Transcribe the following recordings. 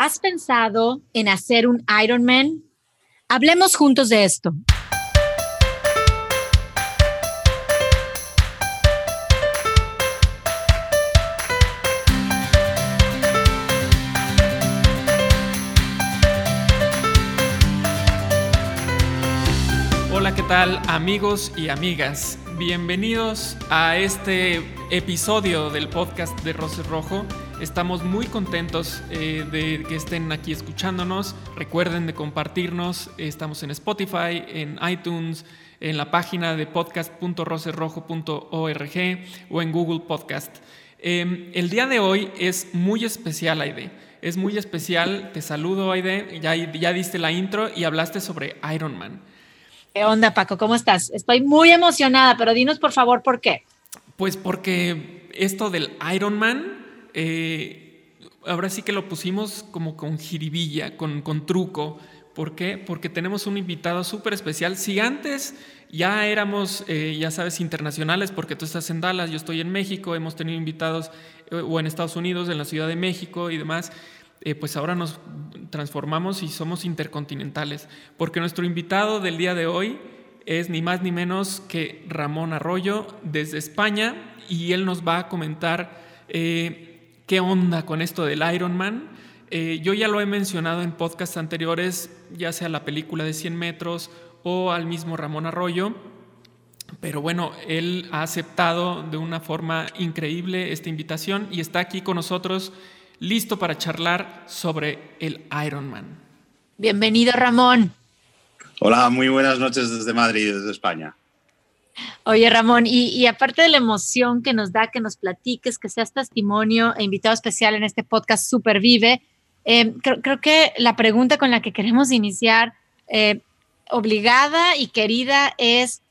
¿Has pensado en hacer un Ironman? Hablemos juntos de esto. Hola, ¿qué tal amigos y amigas? Bienvenidos a este episodio del podcast de Rose Rojo. Estamos muy contentos eh, de que estén aquí escuchándonos. Recuerden de compartirnos. Estamos en Spotify, en iTunes, en la página de podcast.roserrojo.org o en Google Podcast. Em, el día de hoy es muy especial, Aide. Es muy especial. Te saludo, Aide. Ya, ya diste la intro y hablaste sobre Iron Man. ¿Qué onda, Paco? ¿Cómo estás? Estoy muy emocionada, pero dinos por favor por qué. Pues porque esto del Iron Man eh, ahora sí que lo pusimos como con jiribilla, con, con truco. ¿Por qué? Porque tenemos un invitado súper especial. Si antes ya éramos, eh, ya sabes, internacionales, porque tú estás en Dallas, yo estoy en México, hemos tenido invitados eh, o en Estados Unidos, en la Ciudad de México y demás, pues ahora nos transformamos y somos intercontinentales, porque nuestro invitado del día de hoy es ni más ni menos que Ramón Arroyo desde España y él nos va a comentar qué onda con esto del Iron Man. Eh, yo ya lo he mencionado en podcasts anteriores, ya sea la película de 100 metros o al mismo Ramón Arroyo, pero bueno, él ha aceptado de una forma increíble esta invitación y está aquí con nosotros listo para charlar sobre el Iron Man. Bienvenido Ramón. Hola, muy buenas noches desde Madrid, desde España. Oye, Ramón, y, aparte de la emoción que nos da que nos platiques, que seas testimonio e invitado especial en este podcast Supervive, eh, creo, que la pregunta con la que queremos iniciar, eh, obligada y querida, es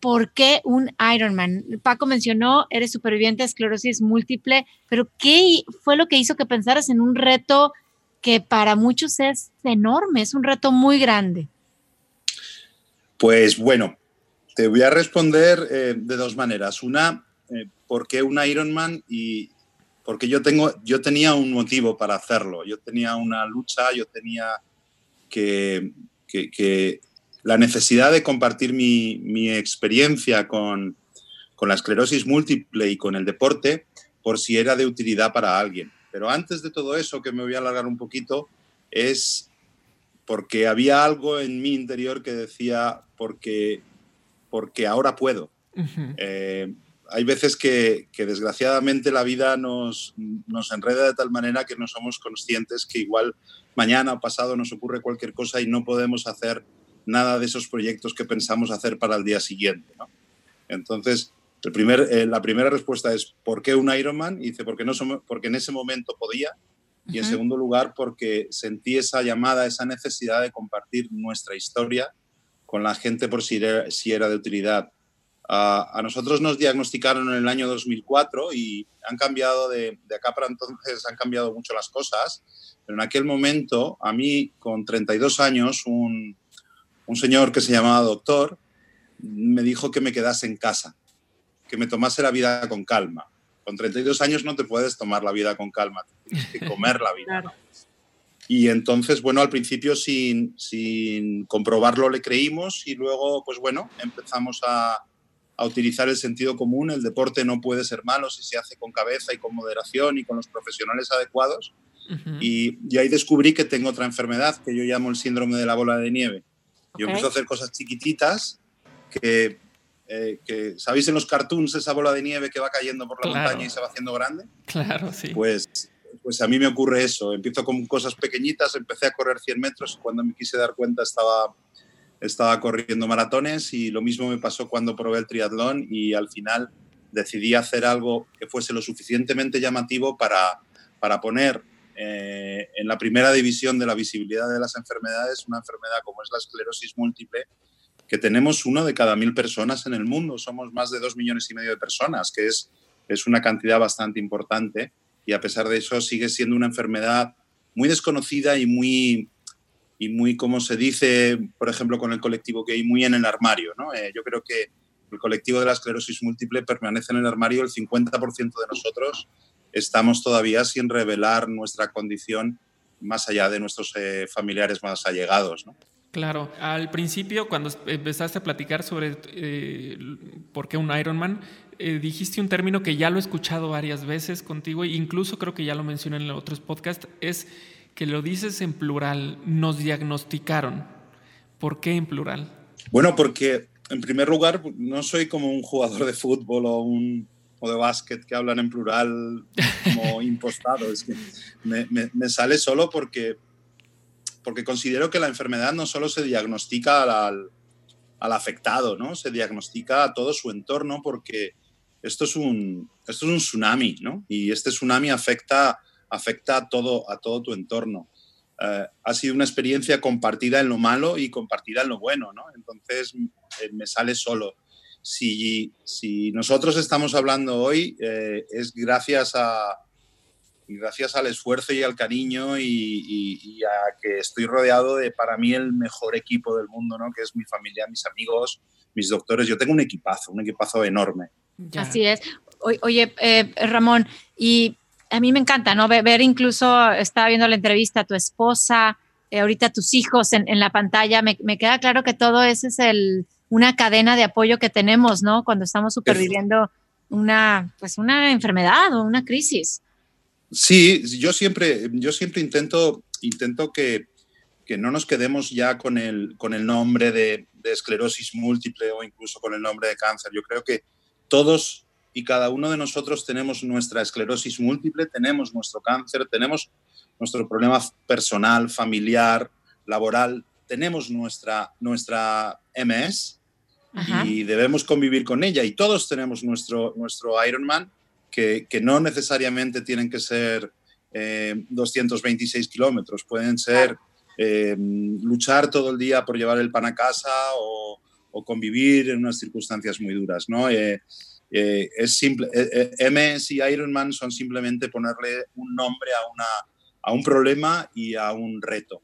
¿por qué un Ironman? Paco mencionó, eres superviviente de esclerosis múltiple, pero ¿qué fue lo que hizo que pensaras en un reto que para muchos es enorme, es un reto muy grande? Pues bueno, te voy a responder eh, de dos maneras. Una, eh, ¿por qué un Ironman? Y porque yo, tengo, yo tenía un motivo para hacerlo. Yo tenía una lucha, yo tenía que, la necesidad de compartir mi, mi experiencia con, con la esclerosis múltiple y con el deporte por si era de utilidad para alguien. Pero antes de todo eso, que me voy a alargar un poquito, es porque había algo en mi interior que decía, porque porque ahora puedo. Eh, hay veces que, desgraciadamente la vida nos, nos, enreda de tal manera que no somos conscientes que igual mañana o pasado nos ocurre cualquier cosa y no podemos hacer nada de esos proyectos que pensamos hacer para el día siguiente. Entonces, el primer, eh, la primera respuesta es ¿por qué un Ironman? Y dice, porque, no somos, porque en ese momento podía. Y en segundo lugar, porque sentí esa llamada, esa necesidad de compartir nuestra historia con la gente por si era, si era de utilidad. a nosotros nos diagnosticaron en el año 2004 y han cambiado de, de, acá para entonces, han cambiado mucho las cosas, pero en aquel momento, a mí con 32 años, un, un señor que se llamaba doctor me dijo que me quedase en casa, que me tomase la vida con calma. Con 32 años no te puedes tomar la vida con calma, tienes que comer la vida. Y entonces, bueno, al principio sin, sin comprobarlo le creímos y luego, pues bueno, empezamos a, a utilizar el sentido común. El deporte no puede ser malo si se hace con cabeza y con moderación y con los profesionales adecuados. y, y, ahí descubrí que tengo otra enfermedad que yo llamo el síndrome de la bola de nieve. Yo empiezo a hacer cosas chiquititas que, eh, que, ¿sabéis en los cartoons esa bola de nieve que va cayendo por la montaña y se va haciendo grande? Claro, sí. Pues pues a mí me ocurre eso. Empiezo con cosas pequeñitas, empecé a correr 100 metros y cuando me quise dar cuenta estaba, estaba corriendo maratones y lo mismo me pasó cuando probé el triatlón y al final decidí hacer algo que fuese lo suficientemente llamativo para, para poner eh, en la primera división de la visibilidad de las enfermedades una enfermedad como es la esclerosis múltiple, que tenemos uno de cada mil personas en el mundo. Somos más de dos millones y medio de personas, que es, es una cantidad bastante importante y a pesar de eso sigue siendo una enfermedad muy desconocida y muy, y muy como se dice, por ejemplo, con el colectivo gay, muy en el armario. ¿no? Eh, yo creo que el colectivo de la esclerosis múltiple permanece en el armario, el 50% de nosotros estamos todavía sin revelar nuestra condición más allá de nuestros eh, familiares más allegados. ¿no? Claro, al principio cuando empezaste a platicar sobre eh, por qué un Ironman, eh, dijiste un término que ya lo he escuchado varias veces contigo, e incluso creo que ya lo mencioné en otros podcasts, es que lo dices en plural, nos diagnosticaron. ¿Por qué en plural? Bueno, porque en primer lugar no soy como un jugador de fútbol o un o de básquet que hablan en plural como impostado. Es que me, me, sale solo porque, porque considero que la enfermedad no solo se diagnostica al, al, afectado, ¿no? se diagnostica a todo su entorno porque esto es un, esto es un tsunami ¿no? y este tsunami afecta, afecta a, todo, a todo tu entorno. Uh, ha sido una experiencia compartida en lo malo y compartida en lo bueno, ¿no? Entonces eh, me sale solo si, si nosotros estamos hablando hoy eh, es gracias, a, gracias al esfuerzo y al cariño y, a que estoy rodeado de, para mí, el mejor equipo del mundo, ¿no? que es mi familia, mis amigos, mis doctores. Yo tengo un equipazo, un equipazo enorme. Así es. oye, eh, Ramón, y a mí me encanta, ¿no? Ver, incluso, estaba viendo la entrevista a tu esposa, eh, ahorita tus hijos en, en la pantalla, me, me, queda claro que todo ese es el, una cadena de apoyo que tenemos, ¿no? Cuando estamos superviviendo una, pues una enfermedad o una crisis. Sí, yo siempre, yo siempre intento, intento que, que no nos quedemos ya con el, con el nombre de, de, esclerosis múltiple o incluso con el nombre de cáncer. Yo creo que todos y cada uno de nosotros tenemos nuestra esclerosis múltiple, tenemos nuestro cáncer, tenemos nuestro problema personal, familiar, laboral, tenemos nuestra, nuestra MS y debemos convivir con ella. Y todos tenemos nuestro, nuestro Ironman, que, que no necesariamente tienen que ser 226 eh, kilómetros, pueden ser eh, luchar todo el día por llevar el pan a casa o, o convivir en unas circunstancias muy duras. ¿no? Eh, es simple, MS y Ironman son simplemente ponerle un nombre a, una, a un problema y a un reto.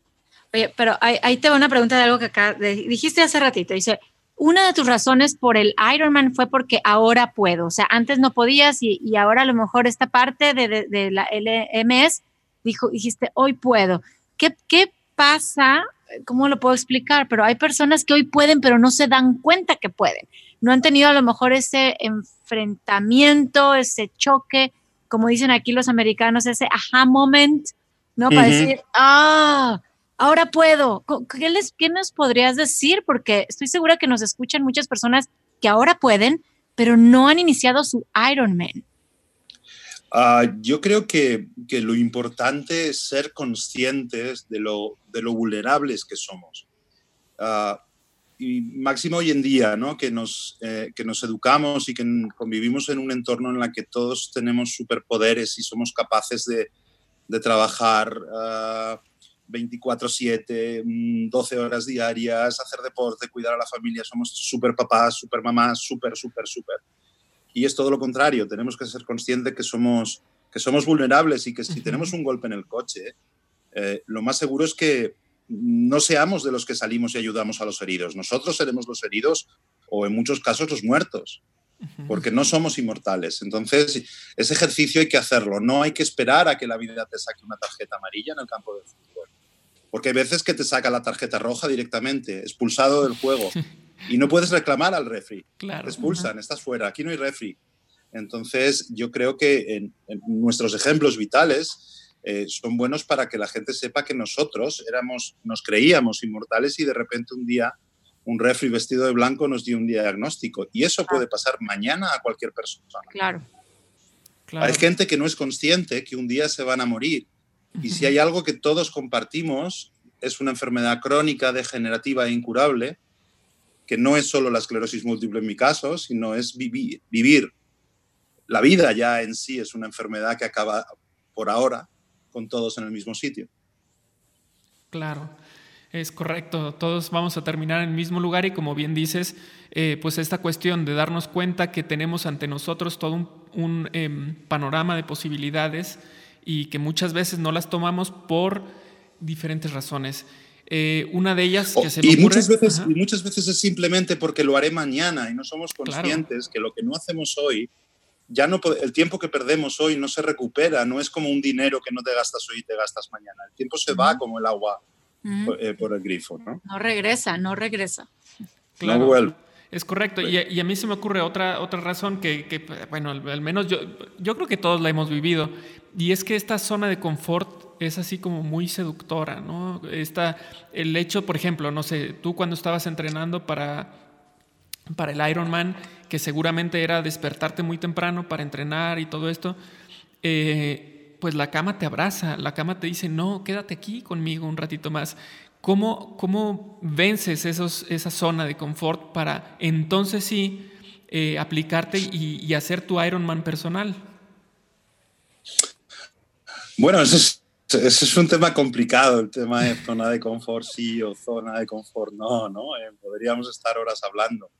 Oye, pero ahí, ahí te va una pregunta de algo que acá dijiste hace ratito. Dice, una de tus razones por el Ironman fue porque ahora puedo. O sea, antes no podías y, y ahora a lo mejor esta parte de, de, de, la LMS dijo, dijiste, hoy puedo. ¿Qué, ¿Qué pasa? ¿Cómo lo puedo explicar? Pero hay personas que hoy pueden, pero no se dan cuenta que pueden. No han tenido a lo mejor ese enfrentamiento, ese choque, como dicen aquí los americanos, ese aha moment, ¿no? Para decir, ah, ahora puedo. ¿Qué, les, ¿Qué nos podrías decir? Porque estoy segura que nos escuchan muchas personas que ahora pueden, pero no han iniciado su Ironman. Uh, yo creo que, que, lo importante es ser conscientes de lo, de lo vulnerables que somos. Uh, y máximo hoy en día, ¿no? que, nos, eh, que nos educamos y que convivimos en un entorno en el que todos tenemos superpoderes y somos capaces de, de trabajar uh, 24/7, 12 mm, horas diarias, hacer deporte, cuidar a la familia, somos súper papás, súper mamás, súper, súper, súper. Y es todo lo contrario, tenemos que ser conscientes que somos, que somos vulnerables y que si tenemos un golpe en el coche, eh, lo más seguro es que no seamos de los que salimos y ayudamos a los heridos. Nosotros seremos los heridos o en muchos casos los muertos, porque no somos inmortales. Entonces, ese ejercicio hay que hacerlo, no hay que esperar a que la vida te saque una tarjeta amarilla en el campo de fútbol. Porque hay veces que te saca la tarjeta roja directamente, expulsado del juego. y no puedes reclamar al refri. Claro. Te expulsan, estás fuera, aquí no hay refri. Entonces, yo creo que en, nuestros ejemplos vitales eh, son buenos para que la gente sepa que nosotros éramos, nos creíamos inmortales y de repente un día un refri vestido de blanco nos dio un diagnóstico. Y eso puede pasar mañana a cualquier persona. Claro. claro. Hay gente que no es consciente que un día se van a morir y si hay algo que todos compartimos, es una enfermedad crónica, degenerativa e incurable, que no es solo la esclerosis múltiple en mi caso, sino es vivir, vivir. La vida ya en sí es una enfermedad que acaba por ahora con todos en el mismo sitio. Claro. Es correcto, todos vamos a terminar en el mismo lugar y como bien dices, eh, pues esta cuestión de darnos cuenta que tenemos ante nosotros todo un, eh, panorama de posibilidades y que muchas veces no las tomamos por diferentes razones. Eh, una de ellas que se me y ocurre, muchas veces y muchas veces es simplemente porque lo haré mañana y no somos conscientes claro. que lo que no hacemos hoy ya no el tiempo que perdemos hoy no se recupera, no es como un dinero que no te gastas hoy y te gastas mañana. El tiempo se va como el agua eh, por, el grifo, ¿no? No regresa, no regresa. Claro. No vuelve. Es correcto. Y, a mí se me ocurre otra, otra razón que, bueno, al, menos yo, yo creo que todos la hemos vivido. Y es que esta zona de confort es así como muy seductora, ¿no? Está el hecho, por ejemplo, no sé, tú cuando estabas entrenando para, para el Ironman, que seguramente era despertarte muy temprano para entrenar y todo esto, eh, pues la cama te abraza, la cama te dice, no, quédate aquí conmigo un ratito más. ¿Cómo, cómo vences esos, esa zona de confort para entonces sí eh, aplicarte y, hacer tu Ironman personal? Bueno, ese es, ese es, un tema complicado, el tema de zona de confort sí o zona de confort no, ¿no? Eh, podríamos estar horas hablando.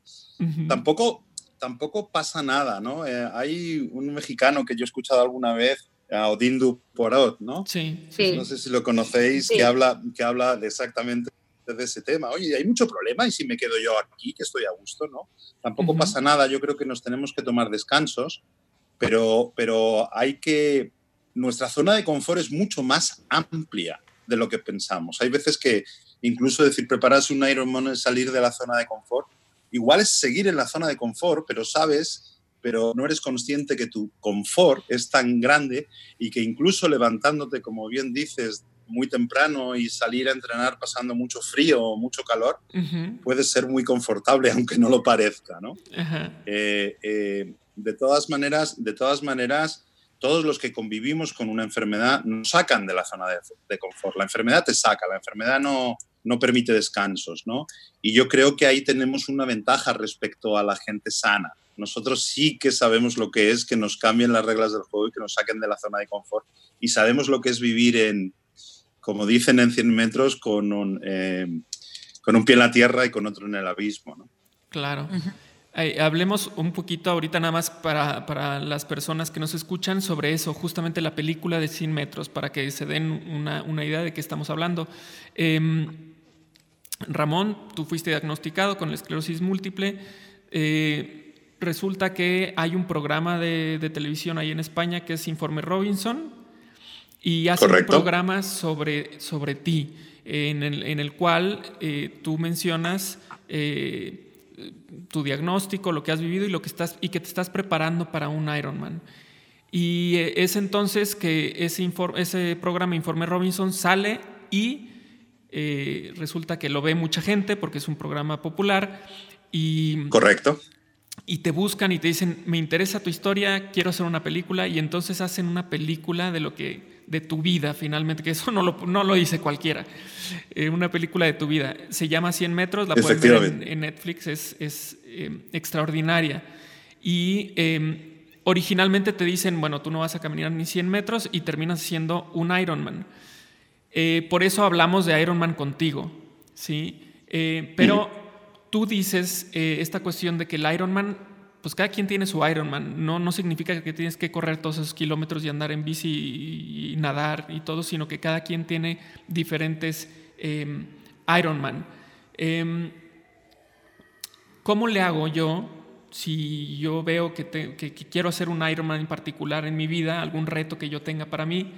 Tampoco tampoco pasa nada, ¿no? Eh, hay un mexicano que yo he escuchado alguna vez, a Odindu Porot, ¿no? Sí. No sé si lo conocéis, que, habla, que habla de exactamente de ese tema. Oye, hay mucho problema y si me quedo yo aquí, que estoy a gusto, ¿no? Tampoco pasa nada, yo creo que nos tenemos que tomar descansos, pero, pero hay que... Nuestra zona de confort es mucho más amplia de lo que pensamos. Hay veces que incluso decir prepararse un Ironman es salir de la zona de confort igual es seguir en la zona de confort, pero sabes, pero no eres consciente que tu confort es tan grande y que incluso levantándote, como bien dices, muy temprano y salir a entrenar pasando mucho frío o mucho calor, puede ser muy confortable, aunque no lo parezca, ¿no? Eh, eh, de todas maneras, de todas maneras, todos los que convivimos con una enfermedad nos sacan de la zona de, de confort. La enfermedad te saca, la enfermedad no, no permite descansos, ¿no? Y yo creo que ahí tenemos una ventaja respecto a la gente sana. Nosotros sí que sabemos lo que es que nos cambien las reglas del juego y que nos saquen de la zona de confort. Y sabemos lo que es vivir en, como dicen en 100 metros, con un, eh, con un pie en la tierra y con otro en el abismo, ¿no? Claro. Hablemos un poquito ahorita nada más para, para, las personas que nos escuchan sobre eso, justamente la película de 100 metros, para que se den una, una idea de qué estamos hablando. Eh, Ramón, tú fuiste diagnosticado con la esclerosis múltiple. Eh, resulta que hay un programa de, televisión ahí en España que es Informe Robinson y hace un programa sobre, sobre ti, en el, cual eh, tú mencionas eh, tu diagnóstico, lo que has vivido y, lo que estás, y que te estás preparando para un Ironman. Y es entonces que ese, ese programa Informe Robinson sale y eh, resulta que lo ve mucha gente porque es un programa popular y... Correcto. Y te buscan y te dicen, me interesa tu historia, quiero hacer una película y entonces hacen una película de lo que de tu vida finalmente, que eso no lo, no lo dice cualquiera, eh, una película de tu vida. Se llama 100 metros, la pueden ver en, Netflix, es, es eh, extraordinaria. Y em, originalmente te dicen, bueno, tú no vas a caminar ni 100 metros y terminas siendo un Ironman. Eh, por eso hablamos de Iron Man contigo, ¿sí? Pero tú dices esta cuestión de que el Iron Man, pues cada quien tiene su Iron Man, no, no significa que tienes que correr todos esos kilómetros y andar en bici y, nadar y todo, sino que cada quien tiene diferentes em, Iron Man. Em, ¿Cómo le hago yo si yo veo que, que quiero hacer un Iron Man en particular en mi vida, algún reto que yo tenga para mí?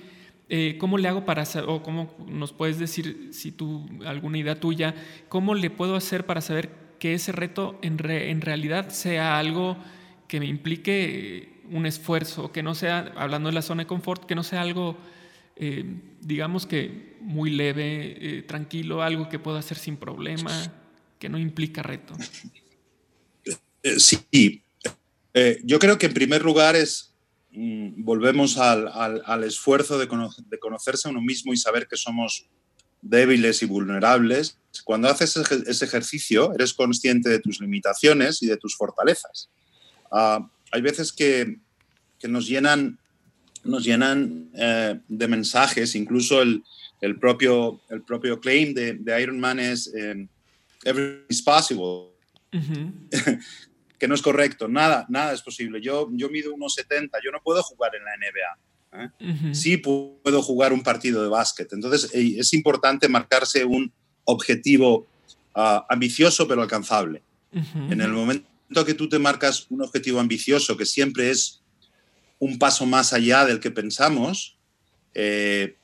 Eh, ¿cómo le hago para saber, o cómo nos puedes decir, si tú, alguna idea tuya, cómo le puedo hacer para saber que ese reto en, en realidad sea algo que me implique un esfuerzo, que no sea, hablando de la zona de confort, que no sea algo, eh, digamos que muy leve, eh, tranquilo, algo que pueda hacer sin problema, que no implica reto? Sí, yo creo que en primer lugar es Mm, volvemos al, esfuerzo de, conocerse a uno mismo y saber que somos débiles y vulnerables. Cuando haces ese ejercicio, eres consciente de tus limitaciones y de tus fortalezas. Ah, hay veces que, nos llenan, nos llenan eh, de mensajes, incluso el, propio, el propio claim de, de Iron Man es eh, Everything is possible. que no es correcto. Nada, nada es posible. Yo, yo mido unos 70, yo no puedo jugar en la NBA. ¿Eh? Sí puedo jugar un partido de básquet. Entonces es importante marcarse un objetivo ah, ambicioso pero alcanzable. En el momento que tú te marcas un objetivo ambicioso que siempre es un paso más allá del que pensamos, eh,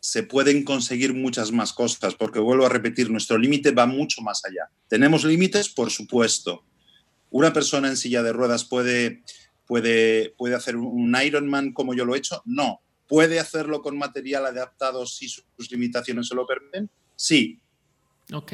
se pueden conseguir muchas más cosas, porque vuelvo a repetir, nuestro límite va mucho más allá. ¿Tenemos límites? Por supuesto. ¿Una persona en silla de ruedas puede, puede, puede hacer un Ironman como yo lo he hecho? No. ¿Puede hacerlo con material adaptado si sus limitaciones se lo permiten? Sí. Ok.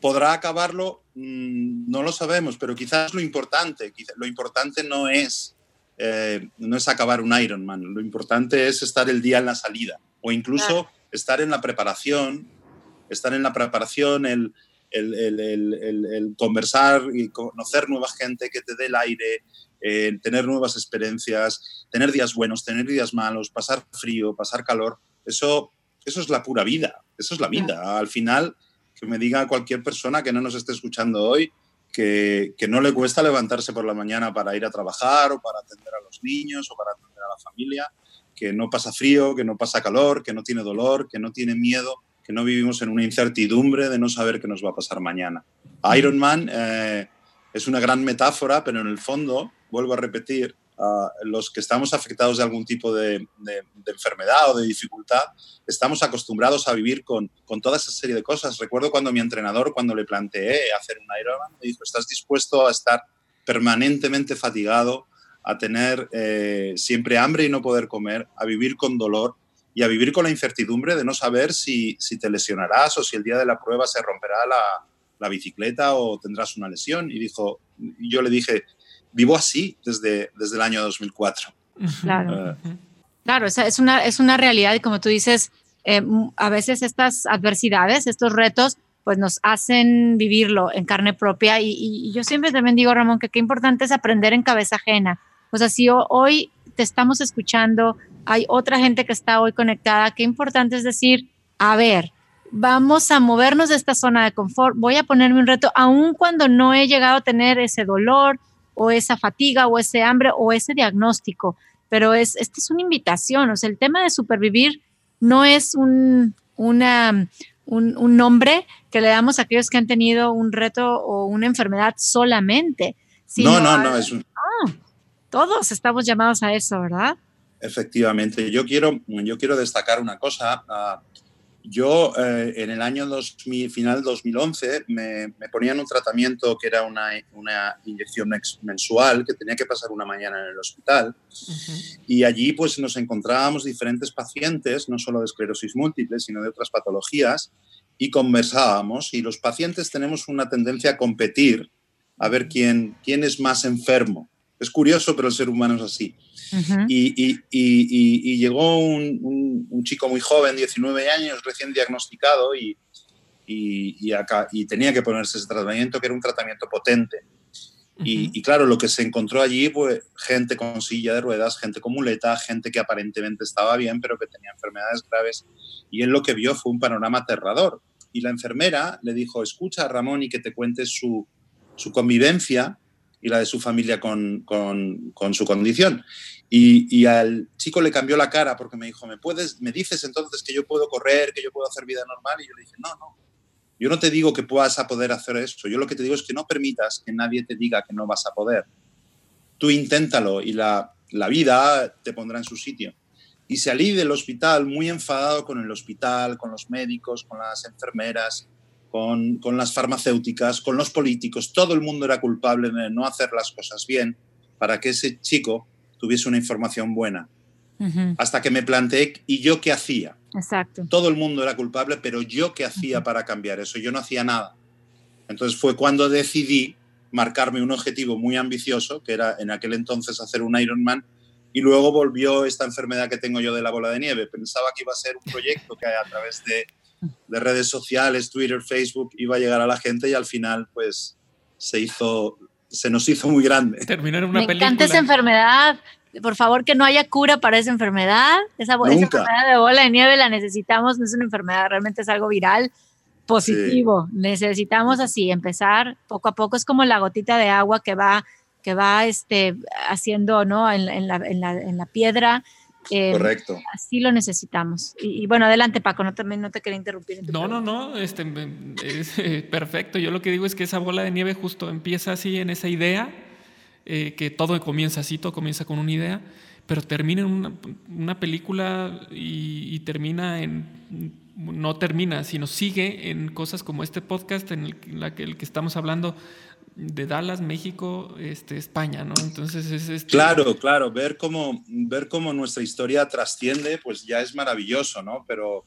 ¿Podrá acabarlo? Mm, no lo sabemos, pero quizás lo importante, lo importante no es, eh, no es acabar un Ironman, lo importante es estar el día en la salida o incluso estar en la preparación, estar en la preparación, el, el, conversar y conocer nueva gente que te dé el aire, eh, tener nuevas experiencias, tener días buenos, tener días malos, pasar frío, pasar calor, eso, eso es la pura vida, eso es la vida. Al final, que me diga cualquier persona que no nos esté escuchando hoy, que, que, no le cuesta levantarse por la mañana para ir a trabajar o para atender a los niños o para atender a la familia, que no pasa frío, que no pasa calor, que no tiene dolor, que no tiene miedo, que no vivimos en una incertidumbre de no saber qué nos va a pasar mañana. Iron Man eh, es una gran metáfora, pero en el fondo, vuelvo a repetir, los que estamos afectados de algún tipo de, enfermedad o de dificultad, estamos acostumbrados a vivir con, con, toda esa serie de cosas. Recuerdo cuando mi entrenador, cuando le planteé hacer un Ironman, me dijo, ¿estás dispuesto a estar permanentemente fatigado, a tener eh, siempre hambre y no poder comer, a vivir con dolor y a vivir con la incertidumbre de no saber si, si te lesionarás o si el día de la prueba se romperá la, la bicicleta o tendrás una lesión. Y dijo, y yo le dije, vivo así desde, desde el año 2004. Claro, uh, claro es, una, es una realidad y como tú dices, eh, a veces estas adversidades, estos retos, pues nos hacen vivirlo en carne propia y, y, yo siempre también digo, Ramón, que qué importante es aprender en cabeza ajena, o sea, si hoy te estamos escuchando, hay otra gente que está hoy conectada, qué importante es decir, a ver, vamos a movernos de esta zona de confort, voy a ponerme un reto, aun cuando no he llegado a tener ese dolor o esa fatiga o ese hambre o ese diagnóstico, pero es, esta es una invitación, o sea, el tema de supervivir no es un, una, un, un nombre que le damos a aquellos que han tenido un reto o una enfermedad solamente. No, no, no, es un, todos estamos llamados a eso, ¿verdad? Efectivamente. Yo quiero, yo quiero destacar una cosa. Ah, yo eh, en el año 2000, final 2011 me, me, ponían un tratamiento que era una, una, inyección mensual que tenía que pasar una mañana en el hospital. Y allí pues nos encontrábamos diferentes pacientes, no solo de esclerosis múltiple, sino de otras patologías y conversábamos. Y los pacientes tenemos una tendencia a competir a ver quién, quién es más enfermo. Es curioso, pero el ser humano es así. y, llegó un, chico muy joven, 19 años, recién diagnosticado, y, acá, y tenía que ponerse ese tratamiento, que era un tratamiento potente. y, claro, lo que se encontró allí, pues gente con silla de ruedas, gente con muleta, gente que aparentemente estaba bien, pero que tenía enfermedades graves. Y él lo que vio fue un panorama aterrador. Y la enfermera le dijo, escucha Ramón y que te cuentes su, su convivencia y la de su familia con, con, su condición. Y, y, al chico le cambió la cara porque me dijo, ¿me, puedes, ¿me dices entonces que yo puedo correr, que yo puedo hacer vida normal? Y yo le dije, no, no. Yo no te digo que puedas a poder hacer eso. Yo lo que te digo es que no permitas que nadie te diga que no vas a poder. Tú inténtalo y la, la vida te pondrá en su sitio. Y salí del hospital muy enfadado con el hospital, con los médicos, con las enfermeras, con, las farmacéuticas, con los políticos, todo el mundo era culpable de no hacer las cosas bien para que ese chico tuviese una información buena. Hasta que me planteé, ¿y yo qué hacía? Exacto. Todo el mundo era culpable, pero yo qué hacía para cambiar eso? Yo no hacía nada. Entonces fue cuando decidí marcarme un objetivo muy ambicioso, que era en aquel entonces hacer un Ironman, y luego volvió esta enfermedad que tengo yo de la bola de nieve. Pensaba que iba a ser un proyecto que a través de de redes sociales, Twitter, Facebook, iba a llegar a la gente y al final pues se hizo, se nos hizo muy grande. Terminar una Me película. encanta esa enfermedad. Por favor, que no haya cura para esa enfermedad. Esa, esa enfermedad de bola de nieve la necesitamos, no es una enfermedad, realmente es algo viral positivo. Sí. Necesitamos así empezar poco a poco. Es como la gotita de agua que va, que va este, haciendo ¿no? en, en, la, en, la, en la piedra eh, Correcto. Así lo necesitamos. Y, y, bueno, adelante Paco, no, también no te quería interrumpir. En no, pregunta. no, no, este, es eh, perfecto. Yo lo que digo es que esa bola de nieve justo empieza así en esa idea, eh, que todo comienza así, todo comienza con una idea, pero termina en una, película y, termina en, no termina, sino sigue en cosas como este podcast en el, la que, el que estamos hablando de Dallas, México, este, España, ¿no? Entonces es este... Claro, claro, ver cómo, ver cómo nuestra historia trasciende, pues ya es maravilloso, ¿no? Pero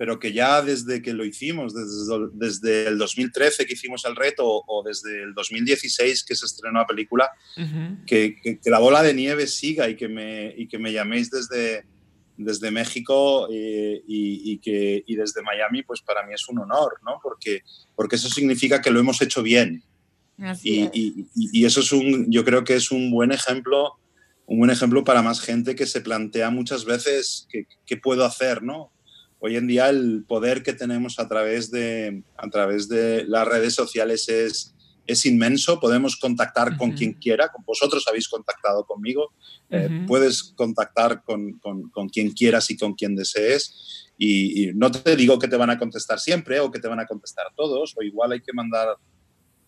pero que ya desde que lo hicimos, desde, desde el 2013 que hicimos el reto o desde el 2016 que se estrenó la película, que, que, la bola de nieve siga y que me, y que me llaméis desde, desde México eh, y, y, que, y desde Miami, pues para mí es un honor, ¿no? Porque, porque eso significa que lo hemos hecho bien. Y, y, y, eso es un, yo creo que es un buen ejemplo, un buen ejemplo para más gente que se plantea muchas veces qué, qué puedo hacer, ¿no? hoy en día el poder que tenemos a través de, a través de las redes sociales es, es inmenso. Podemos contactar con quien quiera. Vosotros habéis contactado conmigo. Eh, puedes contactar con, con, con, quien quieras y con quien desees. Y, no te digo que te van a contestar siempre o que te van a contestar todos. O igual hay que mandar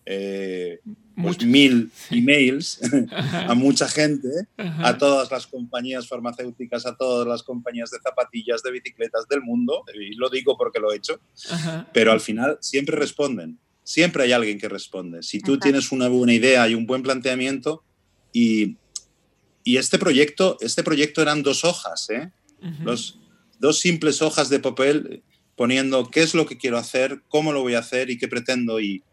eh, pues mil emails a mucha gente, a todas las compañías farmacéuticas, a todas las compañías de zapatillas, de bicicletas del mundo, y lo digo porque lo he hecho, pero al final siempre responden, siempre hay alguien que responde. Si tú tienes una buena idea y un buen planteamiento, y, y este, proyecto, este proyecto eran dos hojas, ¿eh? Los, dos simples hojas de papel poniendo qué es lo que quiero hacer, cómo lo voy a hacer y qué pretendo y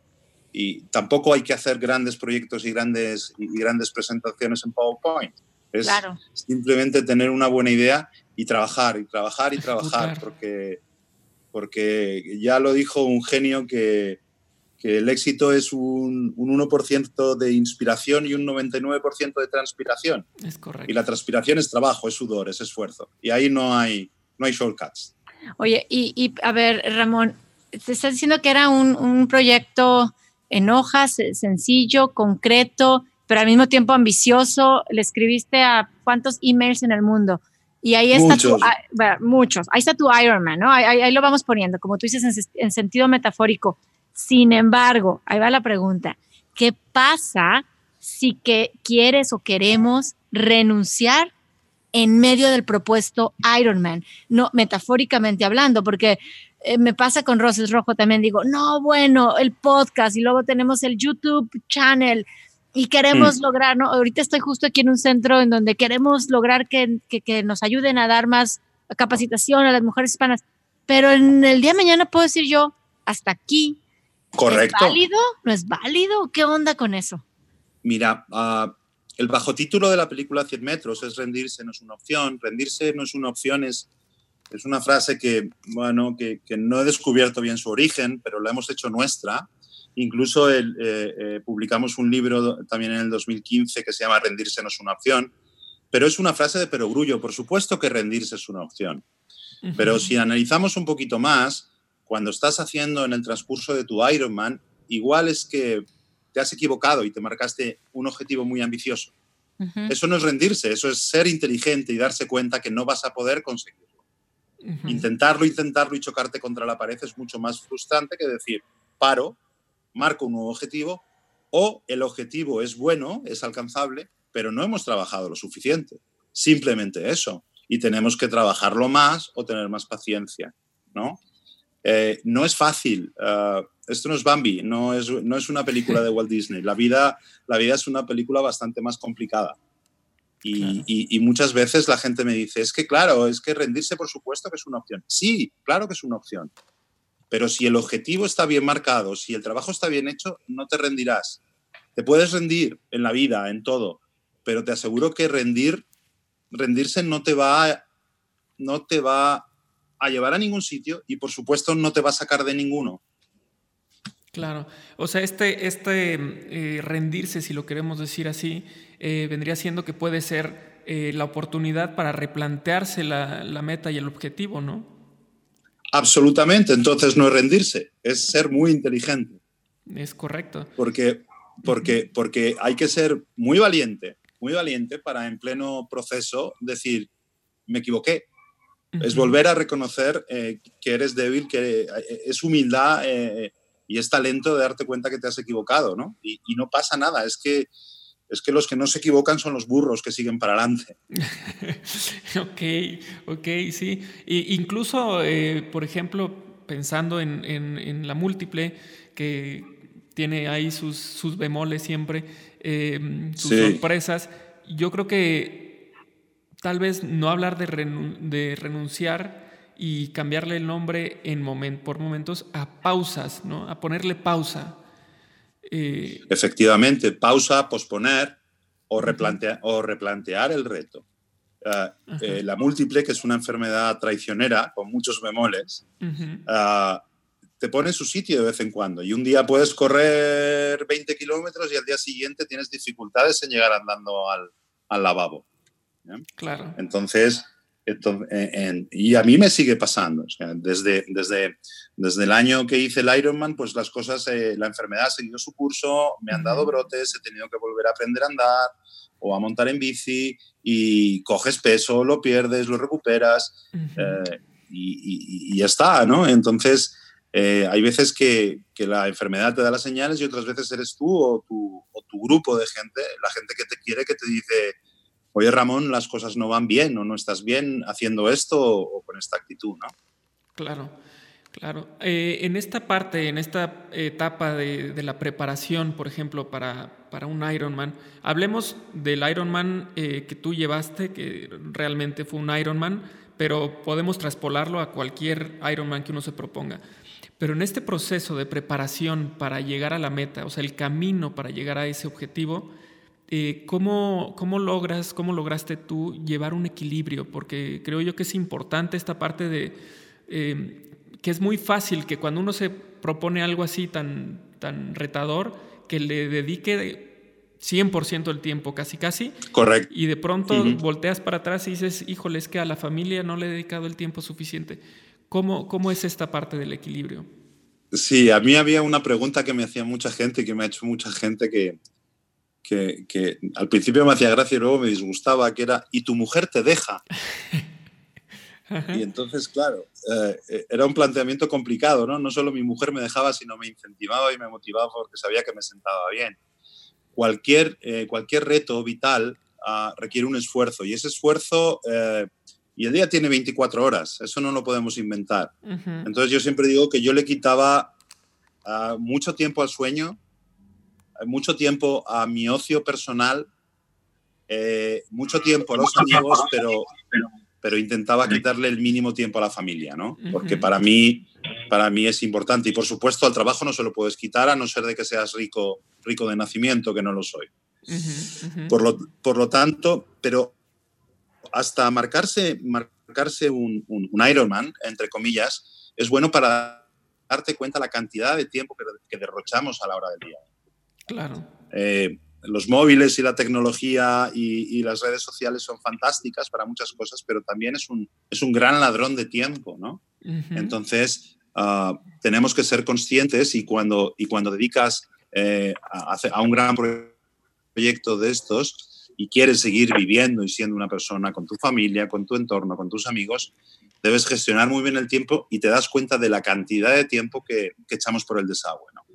y tampoco hay que hacer grandes proyectos y grandes, y grandes presentaciones en PowerPoint. Es simplemente tener una buena idea y trabajar, y trabajar, y trabajar, porque, porque ya lo dijo un genio que, que el éxito es un, un 1% de inspiración y un 99% de transpiración. Es correcto. Y la transpiración es trabajo, es sudor, es esfuerzo. Y ahí no hay, no hay shortcuts. Oye, y, y a ver, Ramón, te estás diciendo que era un, un proyecto en hojas, eh, sencillo, concreto, pero al mismo tiempo ambicioso. Le escribiste a cuántos emails en el mundo. Y ahí está muchos. tu, ah, muchos. Ahí está tu Ironman, ¿no? Ahí, lo vamos poniendo, como tú dices, en, en, sentido metafórico. Sin embargo, ahí va la pregunta. ¿Qué pasa si que quieres o queremos renunciar en medio del propuesto Ironman? No, metafóricamente hablando, porque eh, me pasa con Roses Rojo también, digo, no, bueno, el podcast y luego tenemos el YouTube channel y queremos mm. lograr, ¿no? Ahorita estoy justo aquí en un centro en donde queremos lograr que, que, nos ayuden a dar más capacitación a las mujeres hispanas, pero en el día de mañana puedo decir yo, hasta aquí. Correcto. ¿Es válido? ¿No es válido? ¿Qué onda con eso? Mira, uh, el bajo título de la película 100 metros es rendirse no es una opción, rendirse no es una opción, es es una frase que, bueno, que, no he descubierto bien su origen, pero la hemos hecho nuestra. Incluso el, eh, eh, publicamos un libro también en el 2015 que se llama Rendirse no es una opción, pero es una frase de perogrullo. Por supuesto que rendirse es una opción. Pero si analizamos un poquito más, cuando estás haciendo en el transcurso de tu Ironman, igual es que te has equivocado y te marcaste un objetivo muy ambicioso. Eso no es rendirse, eso es ser inteligente y darse cuenta que no vas a poder conseguirlo. Intentarlo, intentarlo y chocarte contra la pared es mucho más frustrante que decir, paro, marco un nuevo objetivo o el objetivo es bueno, es alcanzable, pero no hemos trabajado lo suficiente. Simplemente eso. Y tenemos que trabajarlo más o tener más paciencia, ¿no? Eh, no es fácil. Uh, esto no es Bambi, no es, no es una película de Walt Disney. La vida, la vida es una película bastante más complicada. Y, muchas veces la gente me dice, es que claro, es que rendirse por supuesto que es una opción. Sí, claro que es una opción. Pero si el objetivo está bien marcado, si el trabajo está bien hecho, no te rendirás. Te puedes rendir en la vida, en todo, pero te aseguro que rendir, rendirse no te va, no te va a llevar a ningún sitio y por supuesto no te va a sacar de ninguno. Claro, o sea, este, este eh, rendirse, si lo queremos decir así, eh, vendría siendo que puede ser eh, la oportunidad para replantearse la, la, meta y el objetivo, ¿no? Absolutamente, entonces no es rendirse, es ser muy inteligente. Es correcto. Porque, porque, porque hay que ser muy valiente, muy valiente para en pleno proceso decir, me equivoqué. Es volver a reconocer que eres débil, que es humildad y es talento de darte cuenta que te has equivocado, ¿no? Y, no pasa nada, es que es que los que no se equivocan son los burros que siguen para adelante. ok, ok, sí. incluso, eh, por ejemplo, pensando en, la múltiple, que tiene ahí sus, bemoles siempre, em, sus sorpresas, yo creo que tal vez no hablar de, de renunciar y cambiarle el nombre en moment, por momentos a pausas, ¿no? A ponerle pausa. Eh, Efectivamente, pausa, posponer o, replantear, o replantear el reto. Ah, eh, la múltiple, que es una enfermedad traicionera con muchos bemoles, ah, te pone en su sitio de vez en cuando. Y un día puedes correr 20 kilómetros y al día siguiente tienes dificultades en llegar andando al, al lavabo. Claro. Entonces, y a mí me sigue pasando. desde, desde, desde el año que hice el Ironman, pues las cosas, eh, la enfermedad ha seguido su curso, me han dado brotes, he tenido que volver a aprender a andar o a montar en bici y coges peso, lo pierdes, lo recuperas eh, y, ya está, ¿no? Entonces, eh, hay veces que, que, la enfermedad te da las señales y otras veces eres tú o tu, o tu grupo de gente, la gente que te quiere, que te dice oye Ramón, las cosas no van bien o no estás bien haciendo esto o, con esta actitud, ¿no? Claro, claro. Eh, en esta parte, en esta etapa de, la preparación, por ejemplo, para, para, un Ironman, hablemos del Ironman eh, que tú llevaste, que realmente fue un Ironman, pero podemos traspolarlo a cualquier Ironman que uno se proponga. Pero en este proceso de preparación para llegar a la meta, o sea, el camino para llegar a ese objetivo, eh, ¿cómo, logras, cómo lograste tú llevar un equilibrio? Porque creo yo que es importante esta parte de eh, que es muy fácil que cuando uno se propone algo así tan, tan retador, que le dedique 100% del tiempo, casi casi. Correcto. Y de pronto volteas para atrás y dices, híjole, es que a la familia no le he dedicado el tiempo suficiente. ¿Cómo, cómo es esta parte del equilibrio? Sí, a mí había una pregunta que me hacía mucha gente, que me ha hecho mucha gente, que, que, al principio me hacía gracia y luego me disgustaba, que era, ¿y tu mujer te deja? y entonces, claro, eh, era un planteamiento complicado, ¿no? No solo mi mujer me dejaba, sino me incentivaba y me motivaba porque sabía que me sentaba bien. Cualquier, eh, cualquier reto vital ah, requiere un esfuerzo y ese esfuerzo... Eh, y el día tiene 24 horas, eso no lo podemos inventar. Entonces yo siempre digo que yo le quitaba ah, mucho tiempo al sueño, mucho tiempo a mi ocio personal, eh, mucho tiempo a los amigos, pero, pero intentaba quitarle el mínimo tiempo a la familia, ¿no? Porque para mí, para mí es importante. Y por supuesto, al trabajo no se lo puedes quitar a no ser de que seas rico, rico de nacimiento, que no lo soy. Por, lo, por lo tanto, pero hasta marcarse, marcarse un, un, Ironman, entre comillas, es bueno para darte cuenta la cantidad de tiempo que, que derrochamos a la hora del día. Claro. Eh, los móviles y la tecnología y, las redes sociales son fantásticas para muchas cosas, pero también es un, es un gran ladrón de tiempo, ¿no? Entonces, ah, tenemos que ser conscientes y cuando, y cuando dedicas eh, a, a, un gran proyecto de estos y quieres seguir viviendo y siendo una persona con tu familia, con tu entorno, con tus amigos, debes gestionar muy bien el tiempo y te das cuenta de la cantidad de tiempo que, que echamos por el desagüe, ¿no?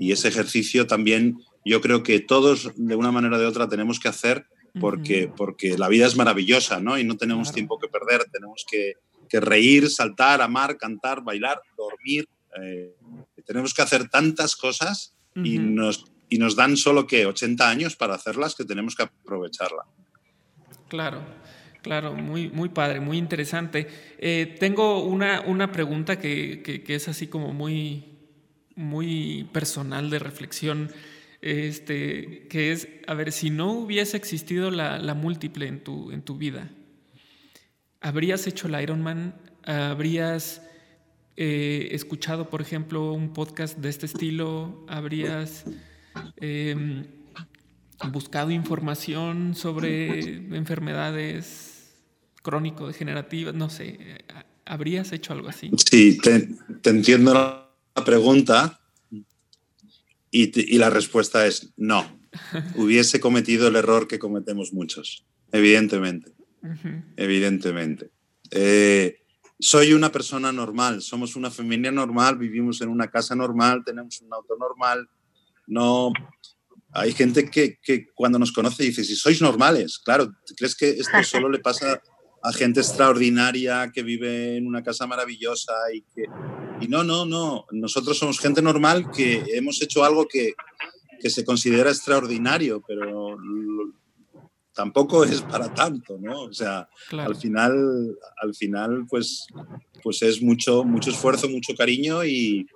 Y ese ejercicio también yo creo que todos de una manera o de otra tenemos que hacer porque, porque la vida es maravillosa, ¿no? Y no tenemos tiempo que perder, tenemos que, que, reír, saltar, amar, cantar, bailar, dormir. Eh, tenemos que hacer tantas cosas y, nos, y nos dan solo que 80 años para hacerlas que tenemos que aprovecharla. Claro. Claro, muy, muy padre, muy interesante. Eh, tengo una, una pregunta que, que, que, es así como muy, muy personal de reflexión, este, que es, a ver, si no hubiese existido la, múltiple en tu, en tu vida, ¿habrías hecho el Ironman? ¿Habrías eh, escuchado, por ejemplo, un podcast de este estilo? ¿Habrías em, buscado información sobre enfermedades crónico-degenerativas? No sé, ¿habrías hecho algo así? Sí, te entiendo pregunta y, la respuesta es no. Hubiese cometido el error que cometemos muchos, evidentemente. Evidentemente. Eh, soy una persona normal, somos una familia normal, vivimos en una casa normal, tenemos un auto normal. No, hay gente que, que, cuando nos conoce dice, si sois normales, claro, ¿crees que esto solo le pasa a gente extraordinaria que vive en una casa maravillosa y que... Y no, no, no, nosotros somos gente normal que hemos hecho algo que, que se considera extraordinario, pero tampoco es para tanto, ¿no? O sea, al final, al final pues, pues es mucho, mucho esfuerzo, mucho cariño y,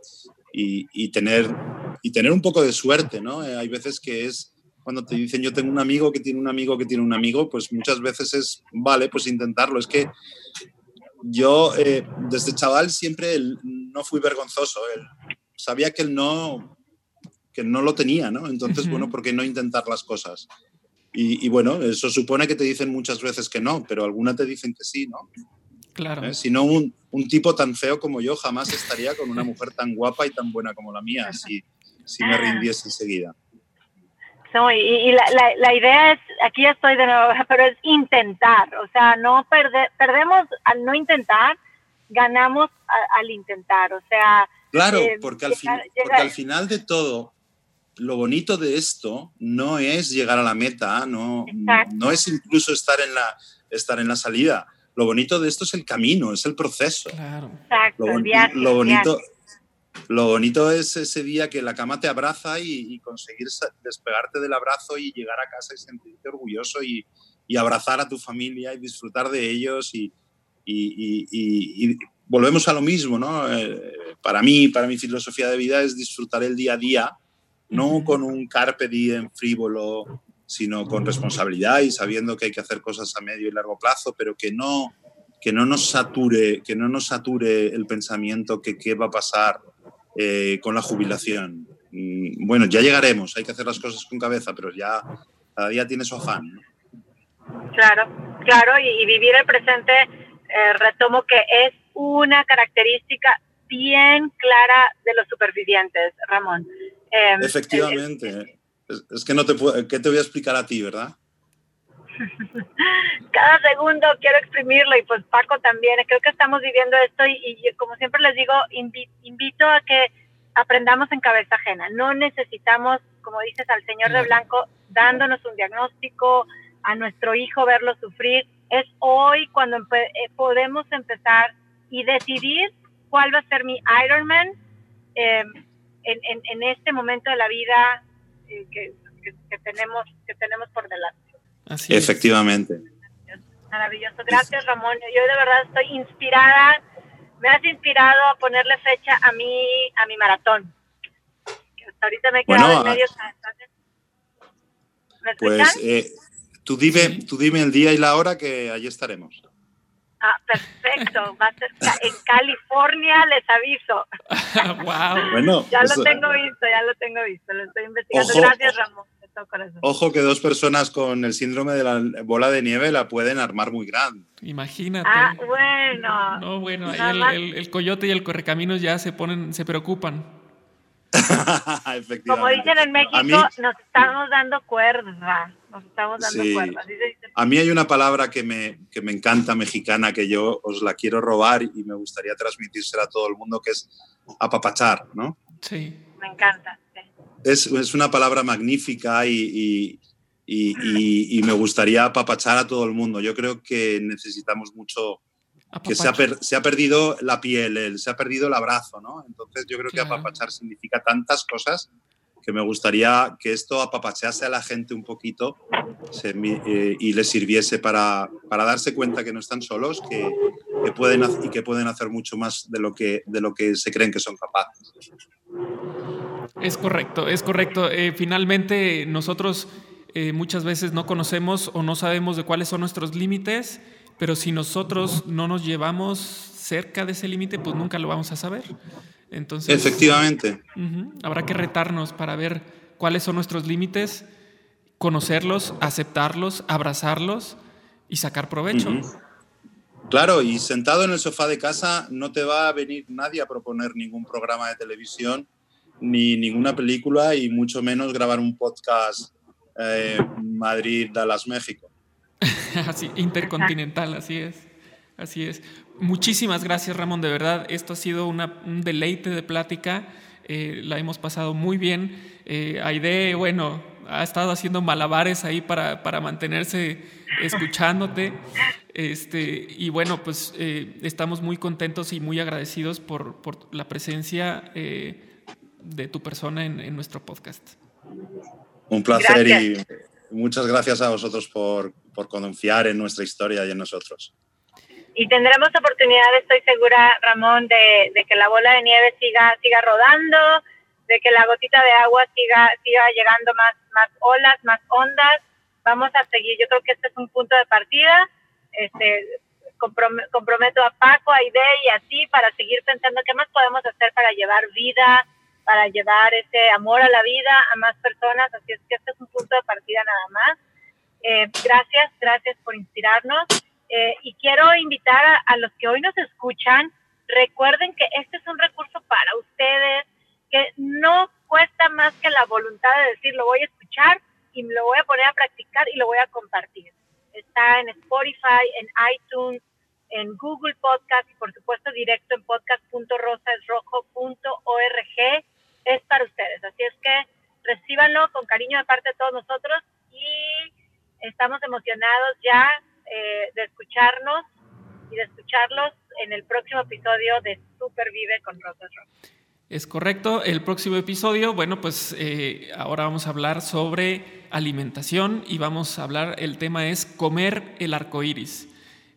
y, tener, y tener un poco de suerte, ¿no? Eh, hay veces que es cuando te dicen yo tengo un amigo que tiene un amigo que tiene un amigo, pues muchas veces es, vale, pues intentarlo. Es que yo eh, desde chaval siempre no fui vergonzoso. sabía que él no, que no lo tenía, ¿no? Entonces, bueno, ¿por qué no intentar las cosas? Y, bueno, eso supone que te dicen muchas veces que no, pero alguna te dicen que sí, ¿no? Claro. ¿Eh? Si no, un, un, tipo tan feo como yo jamás estaría con una mujer tan guapa y tan buena como la mía, si, si me rindiese enseguida. No, y, la, la, idea es, aquí ya estoy de nuevo, pero es intentar, o sea, no perde, perdemos al no intentar, ganamos al intentar, o sea... Claro, eh, porque, al porque al final de todo, lo bonito de esto no es llegar a la meta, no, no es incluso estar en, la, estar en la salida. Lo bonito de esto es el camino, es el proceso. Claro. Exacto, lo, lo bonito, lo bonito es ese día que la cama te abraza y, conseguir despegarte del abrazo y llegar a casa y sentirte orgulloso y, y abrazar a tu familia y disfrutar de ellos y, y volvemos a lo mismo, ¿no? Eh, para mí, para mi filosofía de vida es disfrutar el día a día no con un carpe diem frívolo, sino con responsabilidad y sabiendo que hay que hacer cosas a medio y largo plazo, pero que no, que no nos sature, que no nos sature el pensamiento que qué va a pasar eh, con la jubilación. Mm, bueno, ya llegaremos, hay que hacer las cosas con cabeza, pero ya cada día tiene su afán. Claro, claro, y, vivir el presente, eh, retomo que es una característica bien clara de los supervivientes, Ramón. Em, Efectivamente. es, que no te puedo, ¿qué te voy a explicar a ti, verdad? Cada segundo quiero exprimirlo y pues Paco también. Creo que estamos viviendo esto y, como siempre les digo, invito a que aprendamos en cabeza ajena. No necesitamos, como dices, al señor de blanco dándonos un diagnóstico, a nuestro hijo verlo sufrir. Es hoy cuando eh, podemos empezar y decidir cuál va a ser mi Ironman. Eh, en, en, este momento de la vida eh, que, que, tenemos, que tenemos por delante. Así Efectivamente. Maravilloso. Gracias, Ramón. Yo de verdad estoy inspirada. Me has inspirado a ponerle fecha a mi, a mi maratón. Hasta ahorita me he quedado en medio. ¿Me pues eh, tú, dime, tú dime el día y la hora que allí estaremos. Ah, perfecto. Va a ser en California, les aviso. wow. Bueno, ya lo tengo visto, ya lo tengo visto, lo estoy investigando. Gracias, Ramón. Ojo que dos personas con el síndrome de la bola de nieve la pueden armar muy grande. Imagínate. Ah, bueno. No, bueno, ahí el, el, coyote y el correcaminos ya se ponen, se preocupan. Como dicen en México, nos estamos dando cuerda. Nos estamos dando cuerda. A mí hay una palabra que me, que me encanta mexicana que yo os la quiero robar y me gustaría transmitírsela a todo el mundo, que es apapachar, ¿no? Sí. Me encanta. Es, es, una palabra magnífica y, y, y, me gustaría apapachar a todo el mundo. Yo creo que necesitamos mucho que se ha, se ha, perdido la piel, se ha perdido el abrazo, ¿no? Entonces yo creo que apapachar significa tantas cosas que me gustaría que esto apapachease a la gente un poquito eh, y les sirviese para, para, darse cuenta que no están solos que, que, pueden, y que pueden hacer mucho más de lo que, de lo que se creen que son capaces. Es correcto, es correcto. Eh, finalmente nosotros eh, muchas veces no conocemos o no sabemos de cuáles son nuestros límites pero si nosotros no nos llevamos cerca de ese límite, pues nunca lo vamos a saber. Entonces, Efectivamente. habrá que retarnos para ver cuáles son nuestros límites, conocerlos, aceptarlos, abrazarlos y sacar provecho. Claro, y sentado en el sofá de casa no te va a venir nadie a proponer ningún programa de televisión ni ninguna película y mucho menos grabar un podcast eh, Madrid-Dallas, México. así, intercontinental, así es. Así es. Muchísimas gracias, Ramón, de verdad. Esto ha sido un deleite de plática. Eh, la hemos pasado muy bien. Eh, Aide, bueno, ha estado haciendo malabares ahí para, para mantenerse escuchándote. Este, y bueno, pues eh, estamos muy contentos y muy agradecidos por, por la presencia eh, de tu persona en, en, nuestro podcast. Un placer y muchas gracias a vosotros por, por confiar en nuestra historia y en nosotros. Y tendremos oportunidad, estoy segura, Ramón, de, de, que la bola de nieve siga, siga rodando, de que la gotita de agua siga, siga llegando más, más olas, más ondas. Vamos a seguir, yo creo que este es un punto de partida este, comprometo a Paco, a Ide y así para seguir pensando qué más podemos hacer para llevar vida, para llevar ese amor a la vida a más personas. Así es que este es un punto de partida nada más. Eh, gracias, gracias por inspirarnos. Eh, y quiero invitar a, a los que hoy nos escuchan, recuerden que este es un recurso para ustedes, que no cuesta más que la voluntad de decir, lo voy a escuchar y lo voy a poner a practicar y lo voy a compartir está en Spotify, en iTunes, en Google Podcast y por supuesto directo en podcast.rosasrojo.org. Es para ustedes. Así es que recíbanlo con cariño de parte de todos nosotros y estamos emocionados ya eh, de escucharnos y de escucharlos en el próximo episodio de Super Vive con Rosas Rojo. Es correcto. El próximo episodio, bueno, pues eh, ahora vamos a hablar sobre alimentación y vamos a hablar, el tema es comer el arco iris.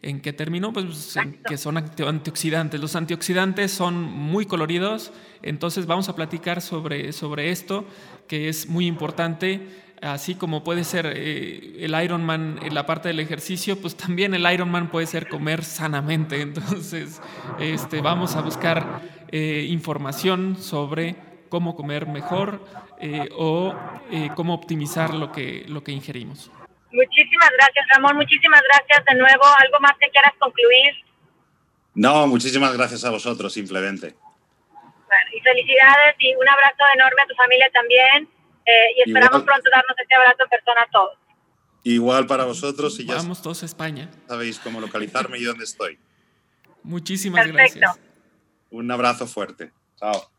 ¿En qué término? Pues en que son antioxidantes. Los antioxidantes son muy coloridos, entonces vamos a platicar sobre, sobre esto, que es muy importante así como puede ser eh, el Ironman en la parte del ejercicio, pues también el Ironman puede ser comer sanamente. Entonces, este, vamos a buscar eh, información sobre cómo comer mejor eh, o cómo optimizar lo que, lo que ingerimos. Muchísimas gracias, Ramón. Muchísimas gracias de nuevo. ¿Algo más que quieras concluir? No, muchísimas gracias a vosotros, simplemente. Bueno, y felicidades y un abrazo enorme a tu familia también eh, y esperamos pronto darnos este abrazo en persona a todos. Igual para vosotros y ya Vamos todos a España. Sabéis cómo localizarme y dónde estoy. Muchísimas Perfecto. gracias. Un abrazo fuerte. Chao.